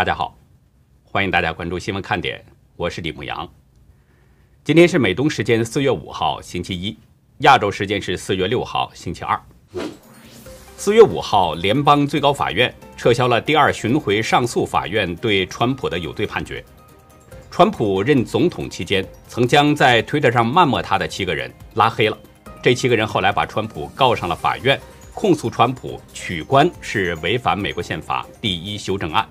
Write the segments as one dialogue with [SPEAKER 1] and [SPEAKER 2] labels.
[SPEAKER 1] 大家好，欢迎大家关注新闻看点，我是李牧阳。今天是美东时间四月五号星期一，亚洲时间是四月六号星期二。四月五号，联邦最高法院撤销了第二巡回上诉法院对川普的有罪判决。川普任总统期间，曾将在推特上谩骂他的七个人拉黑了。这七个人后来把川普告上了法院，控诉川普取关是违反美国宪法第一修正案。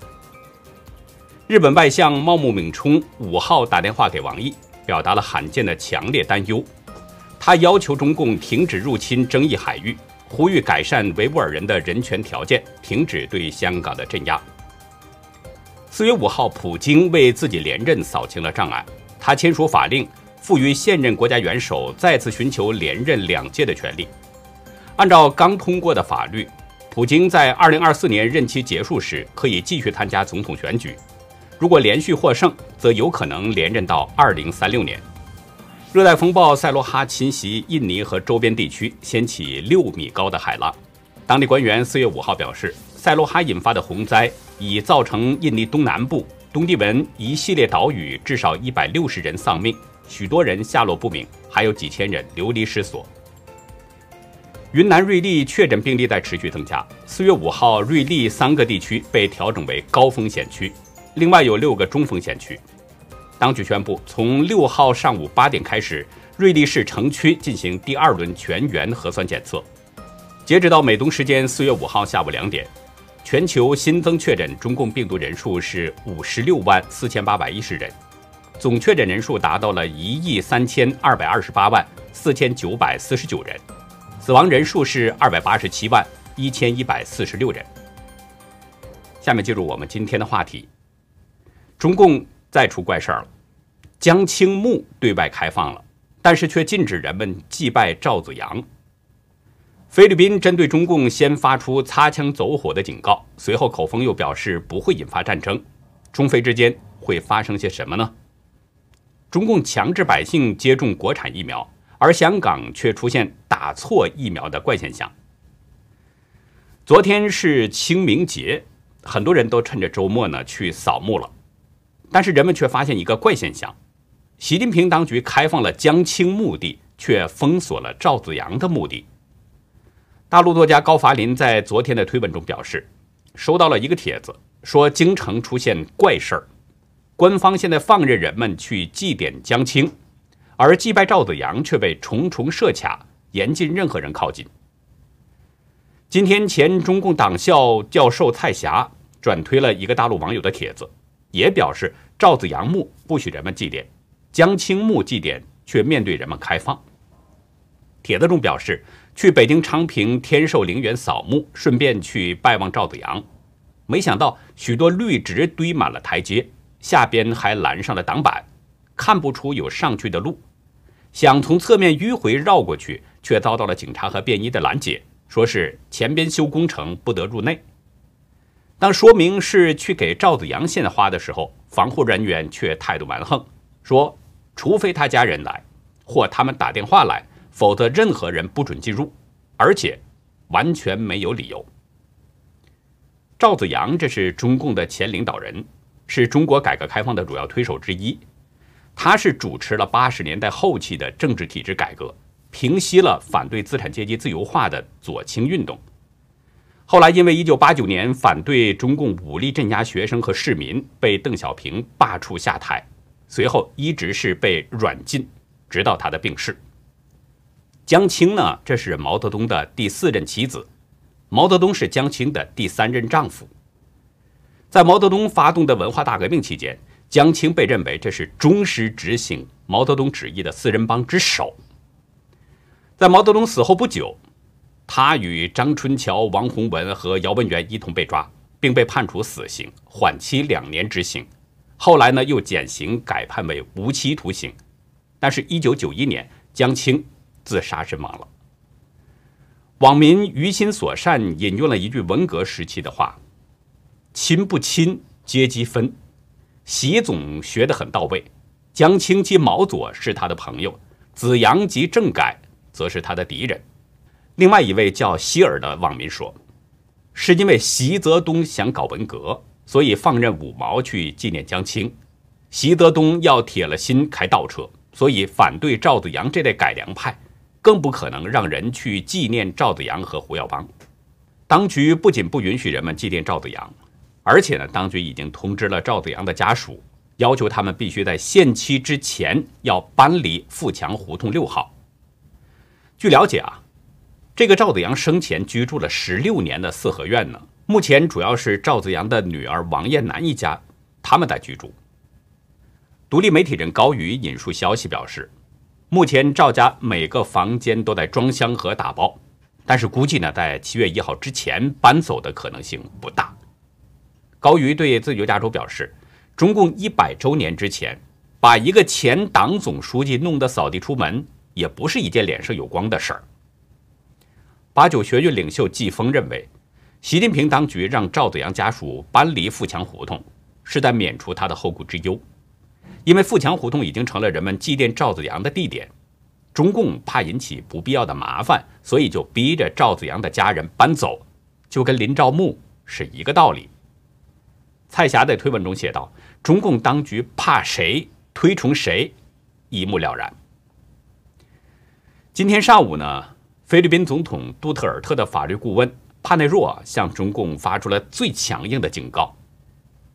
[SPEAKER 1] 日本外相茂木敏充五号打电话给王毅，表达了罕见的强烈担忧。他要求中共停止入侵争议海域，呼吁改善维吾尔人的人权条件，停止对香港的镇压。四月五号，普京为自己连任扫清了障碍，他签署法令，赋予现任国家元首再次寻求连任两届的权利。按照刚通过的法律，普京在二零二四年任期结束时可以继续参加总统选举。如果连续获胜，则有可能连任到二零三六年。热带风暴塞罗哈侵袭印尼和周边地区，掀起六米高的海浪。当地官员四月五号表示，塞罗哈引发的洪灾已造成印尼东南部东帝汶一系列岛屿至少一百六十人丧命，许多人下落不明，还有几千人流离失所。云南瑞丽确诊病例在持续增加。四月五号，瑞丽三个地区被调整为高风险区。另外有六个中风险区，当局宣布，从六号上午八点开始，瑞丽市城区进行第二轮全员核酸检测。截止到美东时间四月五号下午两点，全球新增确诊中共病毒人数是五十六万四千八百一十人，总确诊人数达到了一亿三千二百二十八万四千九百四十九人，死亡人数是二百八十七万一千一百四十六人。下面进入我们今天的话题。中共再出怪事儿了，江青墓对外开放了，但是却禁止人们祭拜赵子阳。菲律宾针对中共先发出擦枪走火的警告，随后口风又表示不会引发战争。中菲之间会发生些什么呢？中共强制百姓接种国产疫苗，而香港却出现打错疫苗的怪现象。昨天是清明节，很多人都趁着周末呢去扫墓了。但是人们却发现一个怪现象：习近平当局开放了江青墓地，却封锁了赵子阳的墓地。大陆作家高伐林在昨天的推文中表示，收到了一个帖子，说京城出现怪事儿，官方现在放任人们去祭奠江青，而祭拜赵子阳却被重重设卡，严禁任何人靠近。今天，前中共党校教授蔡霞转推了一个大陆网友的帖子。也表示赵子阳墓不许人们祭奠，江青墓祭奠却面对人们开放。帖子中表示，去北京昌平天寿陵园扫墓，顺便去拜望赵子阳。没想到许多绿植堆满了台阶，下边还拦上了挡板，看不出有上去的路。想从侧面迂回绕过去，却遭到了警察和便衣的拦截，说是前边修工程，不得入内。当说明是去给赵子阳献花的时候，防护人员却态度蛮横，说除非他家人来，或他们打电话来，否则任何人不准进入，而且完全没有理由。赵子阳这是中共的前领导人，是中国改革开放的主要推手之一，他是主持了八十年代后期的政治体制改革，平息了反对资产阶级自由化的左倾运动。后来，因为1989年反对中共武力镇压学生和市民，被邓小平罢黜下台，随后一直是被软禁，直到他的病逝。江青呢，这是毛泽东的第四任妻子，毛泽东是江青的第三任丈夫。在毛泽东发动的文化大革命期间，江青被认为这是忠实执行毛泽东旨意的四人帮之首。在毛泽东死后不久。他与张春桥、王洪文和姚文元一同被抓，并被判处死刑，缓期两年执行。后来呢，又减刑改判为无期徒刑。但是，一九九一年，江青自杀身亡了。网民于心所善引用了一句文革时期的话：“亲不亲，阶级分。”习总学得很到位。江青及毛左是他的朋友，子阳及政改则是他的敌人。另外一位叫希尔的网民说：“是因为习泽东想搞文革，所以放任五毛去纪念江青；习泽东要铁了心开倒车，所以反对赵子阳这类改良派，更不可能让人去纪念赵子阳和胡耀邦。当局不仅不允许人们纪念赵子阳，而且呢，当局已经通知了赵子阳的家属，要求他们必须在限期之前要搬离富强胡同六号。据了解啊，这个赵子阳生前居住了十六年的四合院呢，目前主要是赵子阳的女儿王艳楠一家他们在居住。独立媒体人高宇引述消息表示，目前赵家每个房间都在装箱和打包，但是估计呢，在七月一号之前搬走的可能性不大。高瑜对自由亚洲表示，中共一百周年之前，把一个前党总书记弄得扫地出门。也不是一件脸上有光的事儿。八九学院领袖季风认为，习近平当局让赵子阳家属搬离富强胡同，是在免除他的后顾之忧。因为富强胡同已经成了人们祭奠赵子阳的地点，中共怕引起不必要的麻烦，所以就逼着赵子阳的家人搬走，就跟林兆木是一个道理。蔡霞在推文中写道：“中共当局怕谁，推崇谁，一目了然。”今天上午呢，菲律宾总统杜特尔特的法律顾问帕内若向中共发出了最强硬的警告：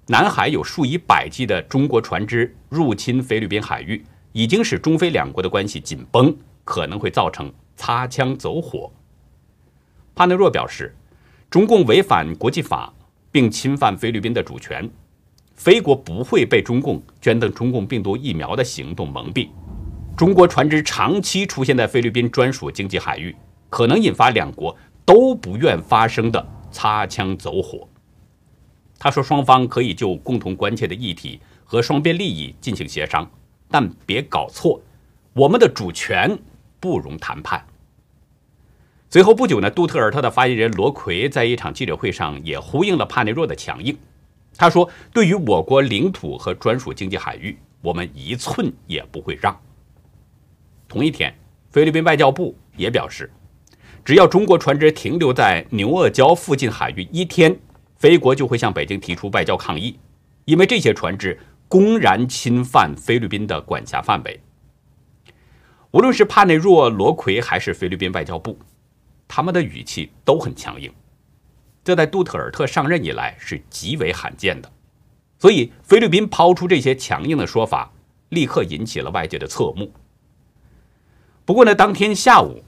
[SPEAKER 1] 南海有数以百计的中国船只入侵菲律宾海域，已经使中菲两国的关系紧绷，可能会造成擦枪走火。帕内若表示，中共违反国际法，并侵犯菲律宾的主权，菲国不会被中共捐赠中共病毒疫苗的行动蒙蔽。中国船只长期出现在菲律宾专属经济海域，可能引发两国都不愿发生的擦枪走火。他说，双方可以就共同关切的议题和双边利益进行协商，但别搞错，我们的主权不容谈判。随后不久呢，杜特尔特的发言人罗奎在一场记者会上也呼应了帕内若的强硬。他说：“对于我国领土和专属经济海域，我们一寸也不会让。”同一天，菲律宾外交部也表示，只要中国船只停留在牛轭礁附近海域一天，菲国就会向北京提出外交抗议，因为这些船只公然侵犯菲律宾的管辖范围。无论是帕内若、罗奎还是菲律宾外交部，他们的语气都很强硬，这在杜特尔特上任以来是极为罕见的。所以，菲律宾抛出这些强硬的说法，立刻引起了外界的侧目。不过呢，当天下午，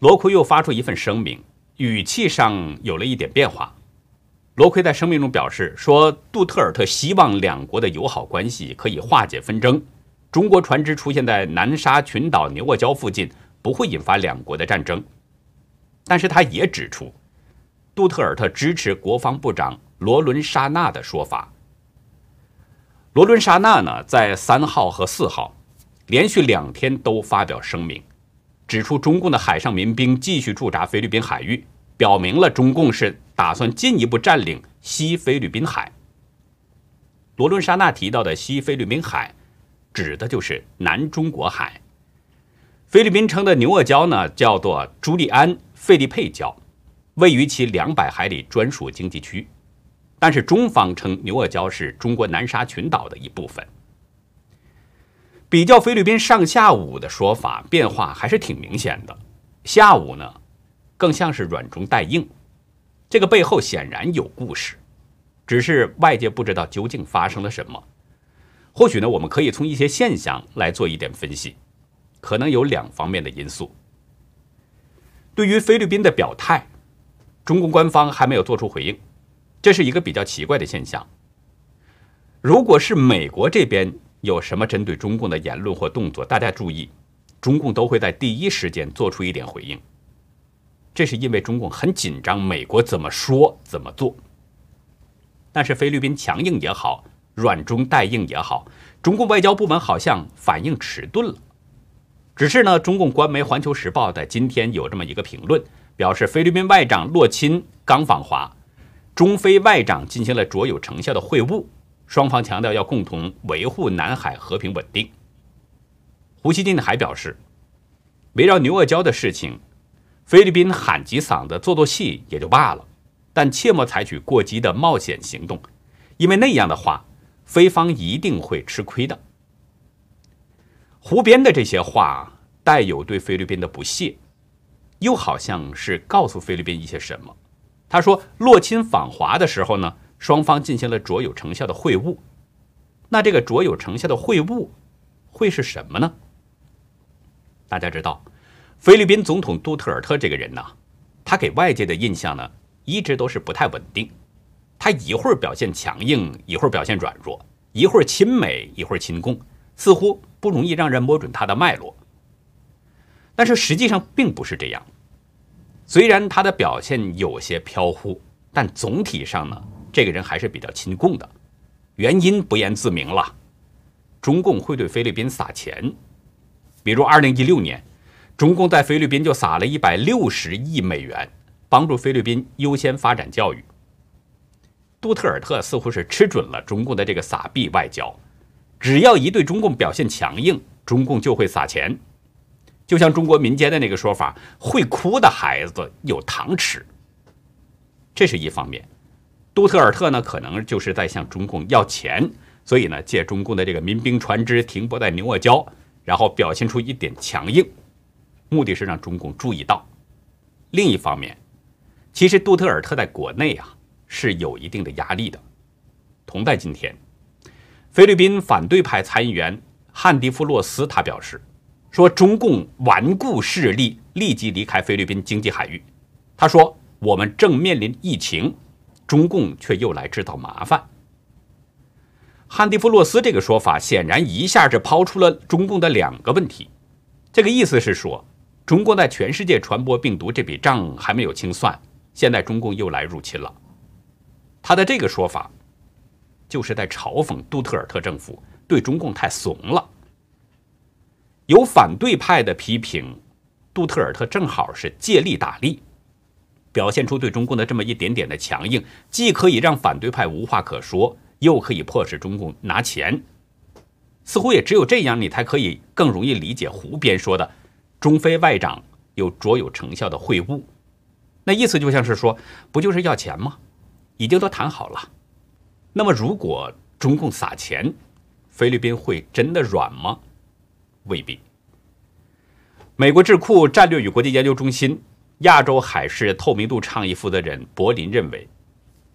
[SPEAKER 1] 罗奎又发出一份声明，语气上有了一点变化。罗奎在声明中表示说，杜特尔特希望两国的友好关系可以化解纷争，中国船只出现在南沙群岛牛轭礁附近不会引发两国的战争。但是他也指出，杜特尔特支持国防部长罗伦沙纳的说法。罗伦沙纳呢，在三号和四号。连续两天都发表声明，指出中共的海上民兵继续驻扎菲律宾海域，表明了中共是打算进一步占领西菲律宾海。罗伦沙纳提到的西菲律宾海，指的就是南中国海。菲律宾称的牛轭礁呢，叫做朱利安·费利佩礁，位于其两百海里专属经济区，但是中方称牛轭礁是中国南沙群岛的一部分。比较菲律宾上下午的说法变化还是挺明显的，下午呢更像是软中带硬，这个背后显然有故事，只是外界不知道究竟发生了什么。或许呢，我们可以从一些现象来做一点分析，可能有两方面的因素。对于菲律宾的表态，中共官方还没有做出回应，这是一个比较奇怪的现象。如果是美国这边，有什么针对中共的言论或动作，大家注意，中共都会在第一时间做出一点回应。这是因为中共很紧张，美国怎么说怎么做。但是菲律宾强硬也好，软中带硬也好，中共外交部门好像反应迟钝了。只是呢，中共官媒《环球时报》在今天有这么一个评论，表示菲律宾外长洛钦刚访华，中菲外长进行了卓有成效的会晤。双方强调要共同维护南海和平稳定。胡锡进还表示，围绕牛轭礁的事情，菲律宾喊几嗓子做做戏也就罢了，但切莫采取过激的冒险行动，因为那样的话，菲方一定会吃亏的。胡边的这些话带有对菲律宾的不屑，又好像是告诉菲律宾一些什么。他说，洛钦访华的时候呢，双方进行了卓有成效的会晤。那这个卓有成效的会晤会是什么呢？大家知道，菲律宾总统杜特尔特这个人呢，他给外界的印象呢，一直都是不太稳定。他一会儿表现强硬，一会儿表现软弱，一会儿亲美，一会儿亲共，似乎不容易让人摸准他的脉络。但是实际上并不是这样。虽然他的表现有些飘忽，但总体上呢，这个人还是比较亲共的。原因不言自明了。中共会对菲律宾撒钱，比如二零一六年，中共在菲律宾就撒了一百六十亿美元，帮助菲律宾优先发展教育。杜特尔特似乎是吃准了中共的这个撒币外交，只要一对中共表现强硬，中共就会撒钱。就像中国民间的那个说法：“会哭的孩子有糖吃。”这是一方面。杜特尔特呢，可能就是在向中共要钱，所以呢，借中共的这个民兵船只停泊在牛沃礁，然后表现出一点强硬，目的是让中共注意到。另一方面，其实杜特尔特在国内啊。是有一定的压力的。同在今天，菲律宾反对派参议员汉迪夫洛斯他表示，说中共顽固势力立即离开菲律宾经济海域。他说：“我们正面临疫情，中共却又来制造麻烦。”汉迪夫洛斯这个说法显然一下就抛出了中共的两个问题。这个意思是说，中国在全世界传播病毒这笔账还没有清算，现在中共又来入侵了。他的这个说法，就是在嘲讽杜特尔特政府对中共太怂了。有反对派的批评，杜特尔特正好是借力打力，表现出对中共的这么一点点的强硬，既可以让反对派无话可说，又可以迫使中共拿钱。似乎也只有这样，你才可以更容易理解胡边说的“中非外长有卓有成效的会晤”，那意思就像是说，不就是要钱吗？已经都谈好了，那么如果中共撒钱，菲律宾会真的软吗？未必。美国智库战略与国际研究中心亚洲海事透明度倡议负责人柏林认为，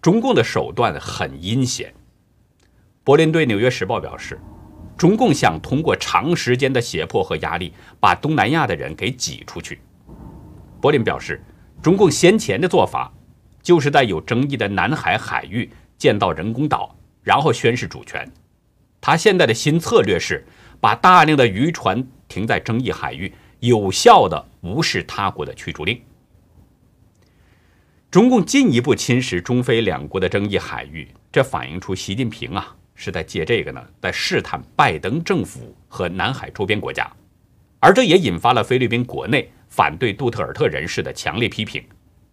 [SPEAKER 1] 中共的手段很阴险。柏林对《纽约时报》表示，中共想通过长时间的胁迫和压力，把东南亚的人给挤出去。柏林表示，中共先前的做法。就是在有争议的南海海域建造人工岛，然后宣示主权。他现在的新策略是把大量的渔船停在争议海域，有效的无视他国的驱逐令。中共进一步侵蚀中非两国的争议海域，这反映出习近平啊是在借这个呢，在试探拜登政府和南海周边国家，而这也引发了菲律宾国内反对杜特尔特人士的强烈批评，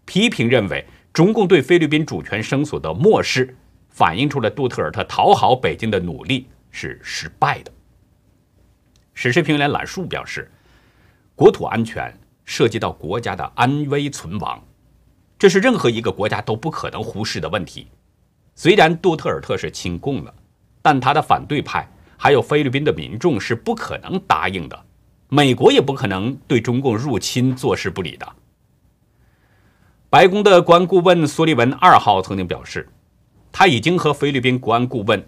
[SPEAKER 1] 批评认为。中共对菲律宾主权声索的漠视，反映出了杜特尔特讨好北京的努力是失败的。时事评论员揽树表示，国土安全涉及到国家的安危存亡，这是任何一个国家都不可能忽视的问题。虽然杜特尔特是亲共的，但他的反对派还有菲律宾的民众是不可能答应的，美国也不可能对中共入侵坐视不理的。白宫的国安顾问苏利文二号曾经表示，他已经和菲律宾国安顾问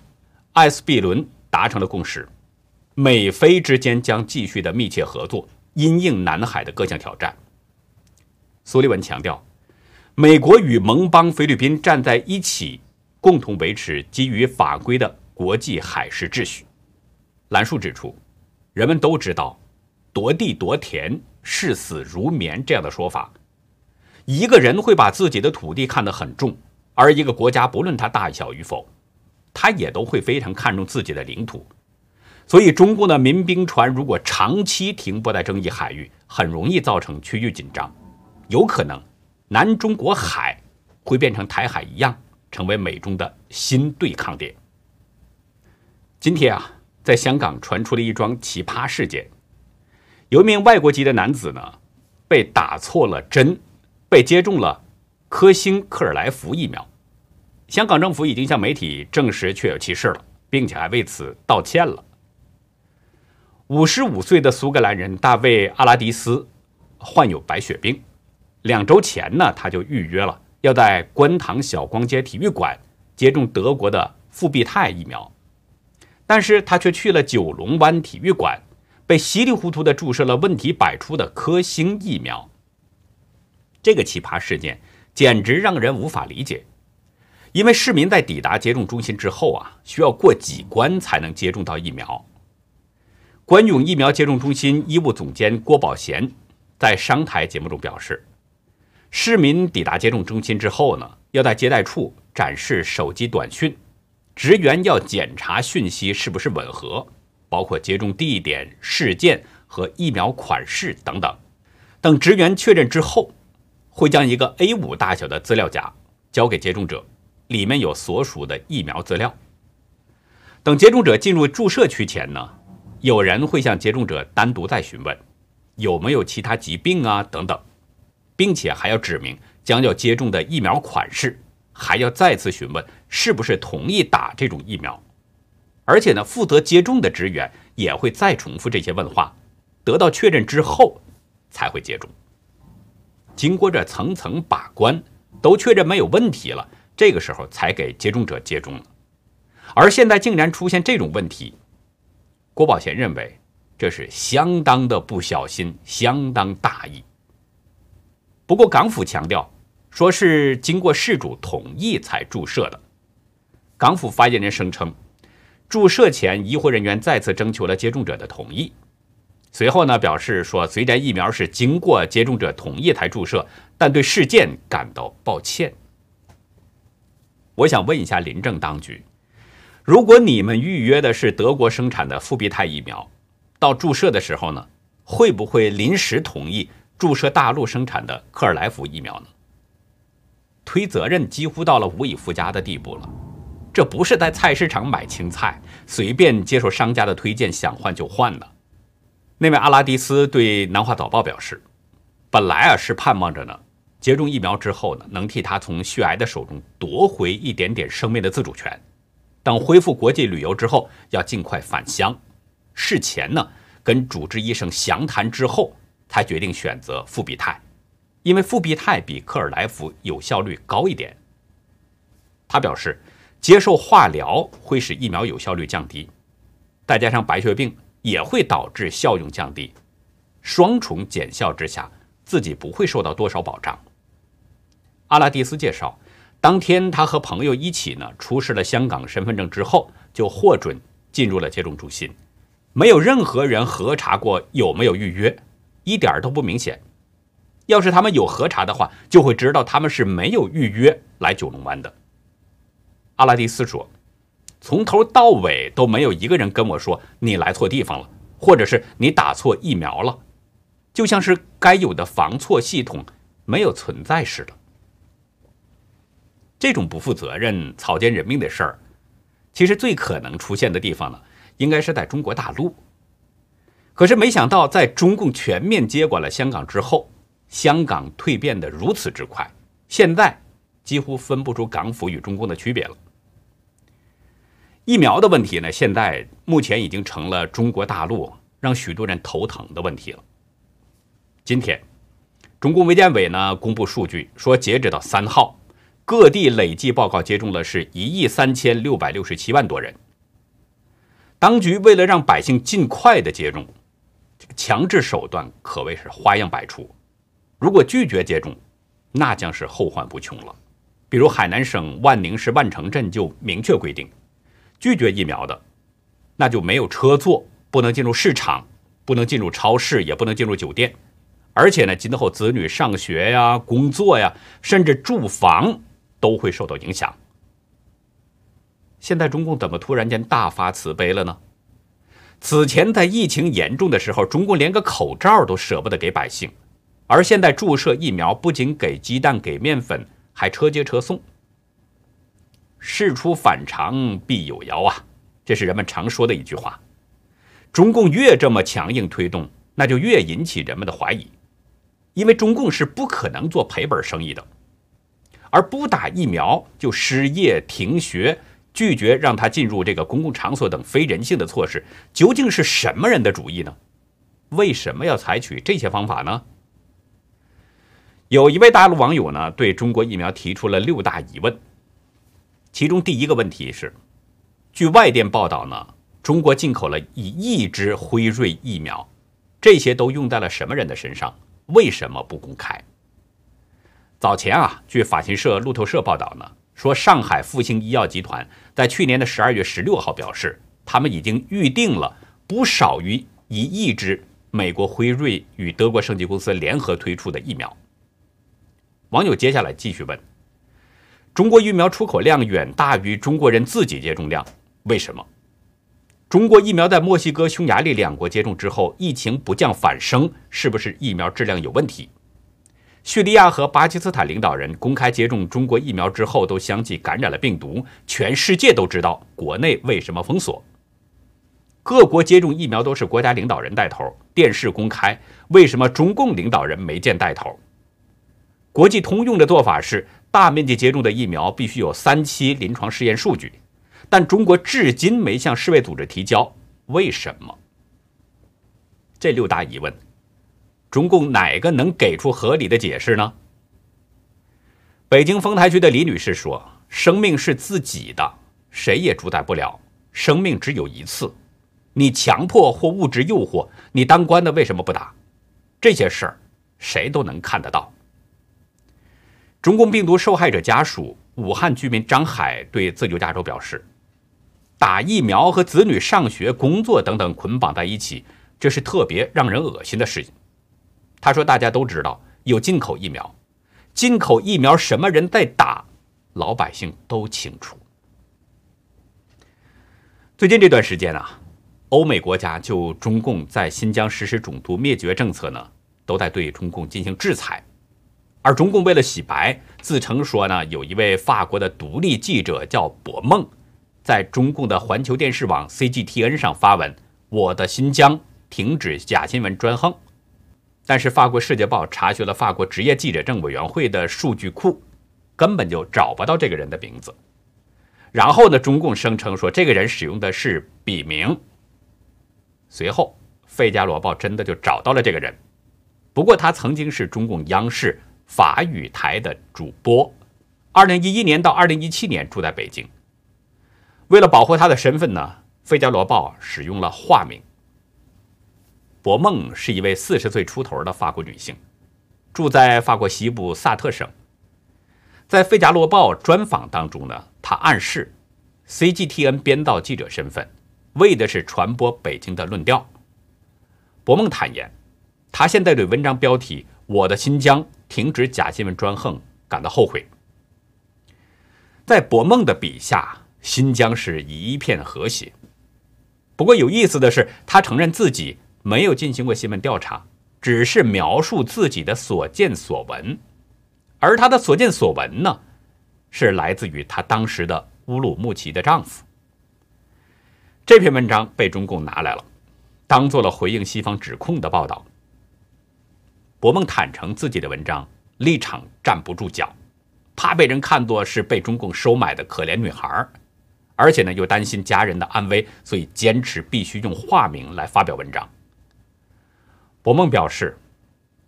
[SPEAKER 1] 艾斯毕伦达成了共识，美菲之间将继续的密切合作，因应南海的各项挑战。苏利文强调，美国与盟邦菲律宾站在一起，共同维持基于法规的国际海事秩序。兰树指出，人们都知道“夺地夺田，视死如眠”这样的说法。一个人会把自己的土地看得很重，而一个国家不论它大小与否，他也都会非常看重自己的领土。所以，中共的民兵船如果长期停泊在争议海域，很容易造成区域紧张，有可能南中国海会变成台海一样，成为美中的新对抗点。今天啊，在香港传出了一桩奇葩事件，有一名外国籍的男子呢，被打错了针。被接种了科兴克尔来福疫苗，香港政府已经向媒体证实确有其事了，并且还为此道歉了。五十五岁的苏格兰人大卫·阿拉迪斯患有白血病，两周前呢，他就预约了要在观塘小光街体育馆接种德国的复必泰疫苗，但是他却去了九龙湾体育馆，被稀里糊涂的注射了问题百出的科兴疫苗。这个奇葩事件简直让人无法理解，因为市民在抵达接种中心之后啊，需要过几关才能接种到疫苗。关勇疫苗接种中心医务总监郭宝贤在商台节目中表示，市民抵达接种中心之后呢，要在接待处展示手机短讯，职员要检查讯息是不是吻合，包括接种地点、事件和疫苗款式等等。等职员确认之后，会将一个 A5 大小的资料夹交给接种者，里面有所属的疫苗资料。等接种者进入注射区前呢。有人会向接种者单独再询问有没有其他疾病啊等等，并且还要指明将要接种的疫苗款式，还要再次询问是不是同意打这种疫苗。而且呢，负责接种的职员也会再重复这些问话，得到确认之后才会接种。经过这层层把关，都确认没有问题了，这个时候才给接种者接种了。而现在竟然出现这种问题。郭宝贤认为，这是相当的不小心，相当大意。不过港府强调，说是经过事主同意才注射的。港府发言人声称，注射前医护人员再次征求了接种者的同意。随后呢，表示说，虽然疫苗是经过接种者同意才注射，但对事件感到抱歉。我想问一下临政当局。如果你们预约的是德国生产的复必泰疫苗，到注射的时候呢，会不会临时同意注射大陆生产的克尔来福疫苗呢？推责任几乎到了无以复加的地步了。这不是在菜市场买青菜，随便接受商家的推荐，想换就换的。那位阿拉迪斯对南华早报表示，本来啊是盼望着呢，接种疫苗之后呢，能替他从血癌的手中夺回一点点生命的自主权。等恢复国际旅游之后，要尽快返乡。事前呢，跟主治医生详谈之后，他决定选择复必泰，因为复必泰比克尔来福有效率高一点。他表示，接受化疗会使疫苗有效率降低，再加上白血病也会导致效用降低，双重减效之下，自己不会受到多少保障。阿拉蒂斯介绍。当天，他和朋友一起呢出示了香港身份证之后，就获准进入了接种中心，没有任何人核查过有没有预约，一点都不明显。要是他们有核查的话，就会知道他们是没有预约来九龙湾的。阿拉蒂斯说：“从头到尾都没有一个人跟我说你来错地方了，或者是你打错疫苗了，就像是该有的防错系统没有存在似的。”这种不负责任、草菅人命的事儿，其实最可能出现的地方呢，应该是在中国大陆。可是没想到，在中共全面接管了香港之后，香港蜕变的如此之快，现在几乎分不出港府与中共的区别了。疫苗的问题呢，现在目前已经成了中国大陆让许多人头疼的问题了。今天，中共卫健委呢公布数据说，截止到三号。各地累计报告接种了是一亿三千六百六十七万多人。当局为了让百姓尽快的接种，强制手段可谓是花样百出。如果拒绝接种，那将是后患无穷了。比如海南省万宁市万城镇就明确规定，拒绝疫苗的，那就没有车坐，不能进入市场，不能进入超市，也不能进入酒店。而且呢，今后子女上学呀、工作呀，甚至住房。都会受到影响。现在中共怎么突然间大发慈悲了呢？此前在疫情严重的时候，中共连个口罩都舍不得给百姓，而现在注射疫苗不仅给鸡蛋、给面粉，还车接车送。事出反常必有妖啊，这是人们常说的一句话。中共越这么强硬推动，那就越引起人们的怀疑，因为中共是不可能做赔本生意的。而不打疫苗就失业停学，拒绝让他进入这个公共场所等非人性的措施，究竟是什么人的主意呢？为什么要采取这些方法呢？有一位大陆网友呢，对中国疫苗提出了六大疑问。其中第一个问题是，据外电报道呢，中国进口了一亿支辉瑞疫苗，这些都用在了什么人的身上？为什么不公开？早前啊，据法新社、路透社报道呢，说上海复星医药集团在去年的十二月十六号表示，他们已经预定了不少于一亿支美国辉瑞与德国圣吉公司联合推出的疫苗。网友接下来继续问：中国疫苗出口量远大于中国人自己接种量，为什么？中国疫苗在墨西哥、匈牙利两国接种之后，疫情不降反升，是不是疫苗质量有问题？叙利亚和巴基斯坦领导人公开接种中国疫苗之后，都相继感染了病毒，全世界都知道国内为什么封锁。各国接种疫苗都是国家领导人带头，电视公开，为什么中共领导人没见带头？国际通用的做法是，大面积接种的疫苗必须有三期临床试验数据，但中国至今没向世卫组织提交，为什么？这六大疑问，中共哪个能给出合理的解释呢？北京丰台区的李女士说：“生命是自己的，谁也主宰不了。生命只有一次，你强迫或物质诱惑，你当官的为什么不打？这些事儿，谁都能看得到。”中共病毒受害者家属、武汉居民张海对自由亚洲表示：“打疫苗和子女上学、工作等等捆绑在一起，这是特别让人恶心的事情。”他说：“大家都知道有进口疫苗，进口疫苗什么人在打，老百姓都清楚。”最近这段时间啊，欧美国家就中共在新疆实施种族灭绝政策呢，都在对中共进行制裁。而中共为了洗白，自称说呢，有一位法国的独立记者叫博梦，在中共的环球电视网 CGTN 上发文：“我的新疆停止假新闻专横。”但是法国《世界报》查询了法国职业记者证委员会的数据库，根本就找不到这个人的名字。然后呢，中共声称说这个人使用的是笔名。随后，《费加罗报》真的就找到了这个人，不过他曾经是中共央视。法语台的主播，二零一一年到二零一七年住在北京。为了保护他的身份呢，《费加罗报》使用了化名。博梦是一位四十岁出头的法国女性，住在法国西部萨特省。在《费加罗报》专访当中呢，她暗示 CGTN 编导记者身份，为的是传播北京的论调。博梦坦言，他现在对文章标题。我的新疆停止假新闻专横，感到后悔。在博梦的笔下，新疆是一片和谐。不过有意思的是，他承认自己没有进行过新闻调查，只是描述自己的所见所闻。而他的所见所闻呢，是来自于他当时的乌鲁木齐的丈夫。这篇文章被中共拿来了，当做了回应西方指控的报道。博梦坦诚自己的文章立场站不住脚，怕被人看作是被中共收买的可怜女孩，而且呢又担心家人的安危，所以坚持必须用化名来发表文章。博梦表示，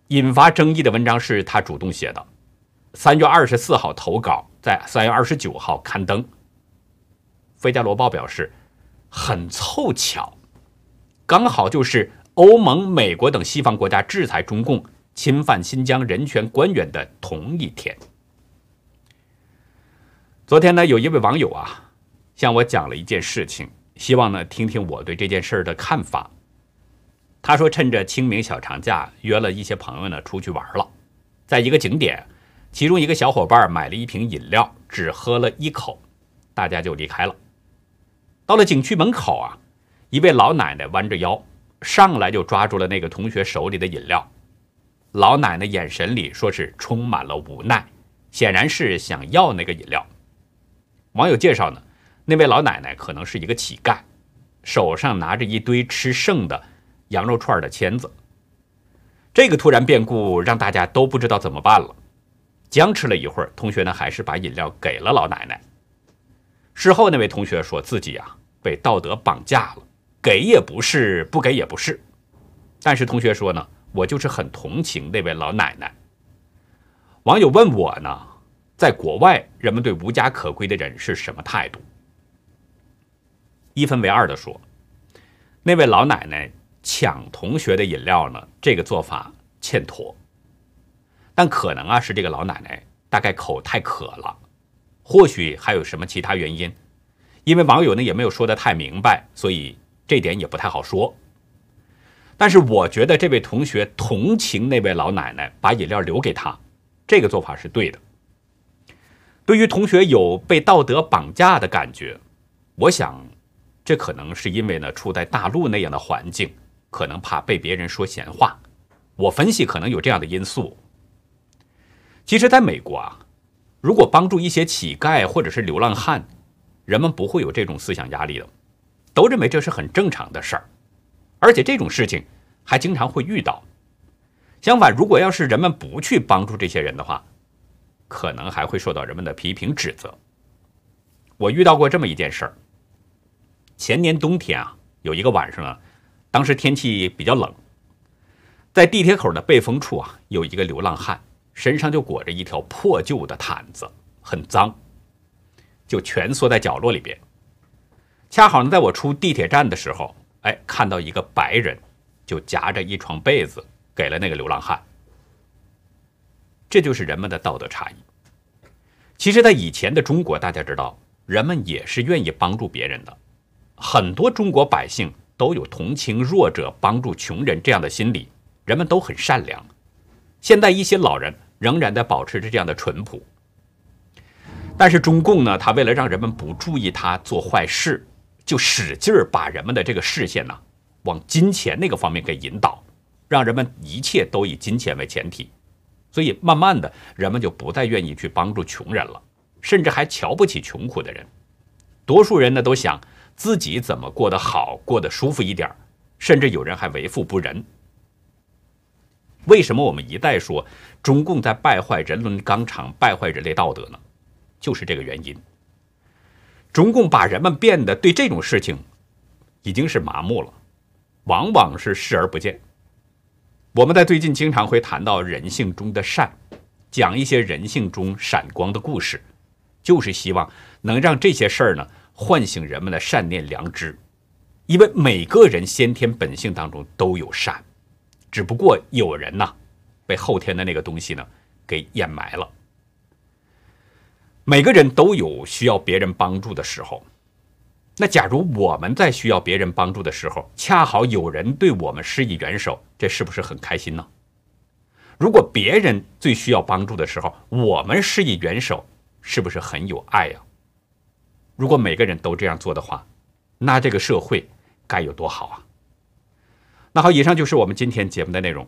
[SPEAKER 1] 引发争议的文章是他主动写的，三月二十四号投稿，在三月二十九号刊登。《费加罗报》表示，很凑巧，刚好就是欧盟、美国等西方国家制裁中共。侵犯新疆人权官员的同一天，昨天呢，有一位网友啊向我讲了一件事情，希望呢听听我对这件事的看法。他说，趁着清明小长假，约了一些朋友呢出去玩了，在一个景点，其中一个小伙伴买了一瓶饮料，只喝了一口，大家就离开了。到了景区门口啊，一位老奶奶弯着腰，上来就抓住了那个同学手里的饮料。老奶奶眼神里说是充满了无奈，显然是想要那个饮料。网友介绍呢，那位老奶奶可能是一个乞丐，手上拿着一堆吃剩的羊肉串的签子。这个突然变故让大家都不知道怎么办了。僵持了一会儿，同学呢还是把饮料给了老奶奶。事后那位同学说自己啊被道德绑架了，给也不是，不给也不是。但是同学说呢，我就是很同情那位老奶奶。网友问我呢，在国外人们对无家可归的人是什么态度？一分为二的说，那位老奶奶抢同学的饮料呢，这个做法欠妥。但可能啊，是这个老奶奶大概口太渴了，或许还有什么其他原因。因为网友呢也没有说的太明白，所以这点也不太好说。但是我觉得这位同学同情那位老奶奶，把饮料留给他，这个做法是对的。对于同学有被道德绑架的感觉，我想这可能是因为呢处在大陆那样的环境，可能怕被别人说闲话。我分析可能有这样的因素。其实，在美国啊，如果帮助一些乞丐或者是流浪汉，人们不会有这种思想压力的，都认为这是很正常的事儿，而且这种事情还经常会遇到。相反，如果要是人们不去帮助这些人的话，可能还会受到人们的批评指责。我遇到过这么一件事儿：前年冬天啊，有一个晚上啊，当时天气比较冷，在地铁口的背风处啊，有一个流浪汉。身上就裹着一条破旧的毯子，很脏，就蜷缩在角落里边。恰好呢，在我出地铁站的时候，哎，看到一个白人，就夹着一床被子给了那个流浪汉。这就是人们的道德差异。其实，在以前的中国，大家知道，人们也是愿意帮助别人的，很多中国百姓都有同情弱者、帮助穷人这样的心理，人们都很善良。现在一些老人。仍然在保持着这样的淳朴，但是中共呢，他为了让人们不注意他做坏事，就使劲儿把人们的这个视线呢往金钱那个方面给引导，让人们一切都以金钱为前提，所以慢慢的人们就不再愿意去帮助穷人了，甚至还瞧不起穷苦的人。多数人呢都想自己怎么过得好，过得舒服一点，甚至有人还为富不仁。为什么我们一再说中共在败坏人伦纲常、败坏人类道德呢？就是这个原因。中共把人们变得对这种事情已经是麻木了，往往是视而不见。我们在最近经常会谈到人性中的善，讲一些人性中闪光的故事，就是希望能让这些事儿呢唤醒人们的善念良知，因为每个人先天本性当中都有善。只不过有人呢，被后天的那个东西呢给掩埋了。每个人都有需要别人帮助的时候，那假如我们在需要别人帮助的时候，恰好有人对我们施以援手，这是不是很开心呢？如果别人最需要帮助的时候，我们施以援手，是不是很有爱呀？如果每个人都这样做的话，那这个社会该有多好啊！那好，以上就是我们今天节目的内容。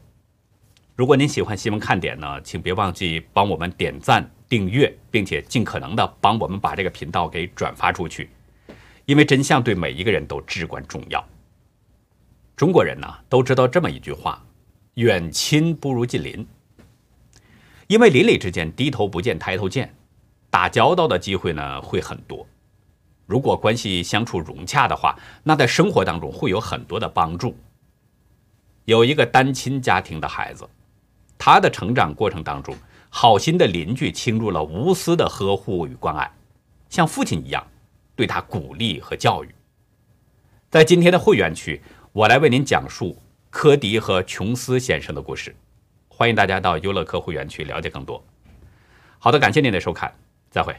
[SPEAKER 1] 如果您喜欢新闻看点呢，请别忘记帮我们点赞、订阅，并且尽可能的帮我们把这个频道给转发出去，因为真相对每一个人都至关重要。中国人呢都知道这么一句话：“远亲不如近邻。”因为邻里之间低头不见抬头见，打交道的机会呢会很多。如果关系相处融洽的话，那在生活当中会有很多的帮助。有一个单亲家庭的孩子，他的成长过程当中，好心的邻居倾注了无私的呵护与关爱，像父亲一样对他鼓励和教育。在今天的会员区，我来为您讲述科迪和琼斯先生的故事。欢迎大家到优乐客会员区了解更多。好的，感谢您的收看，再会。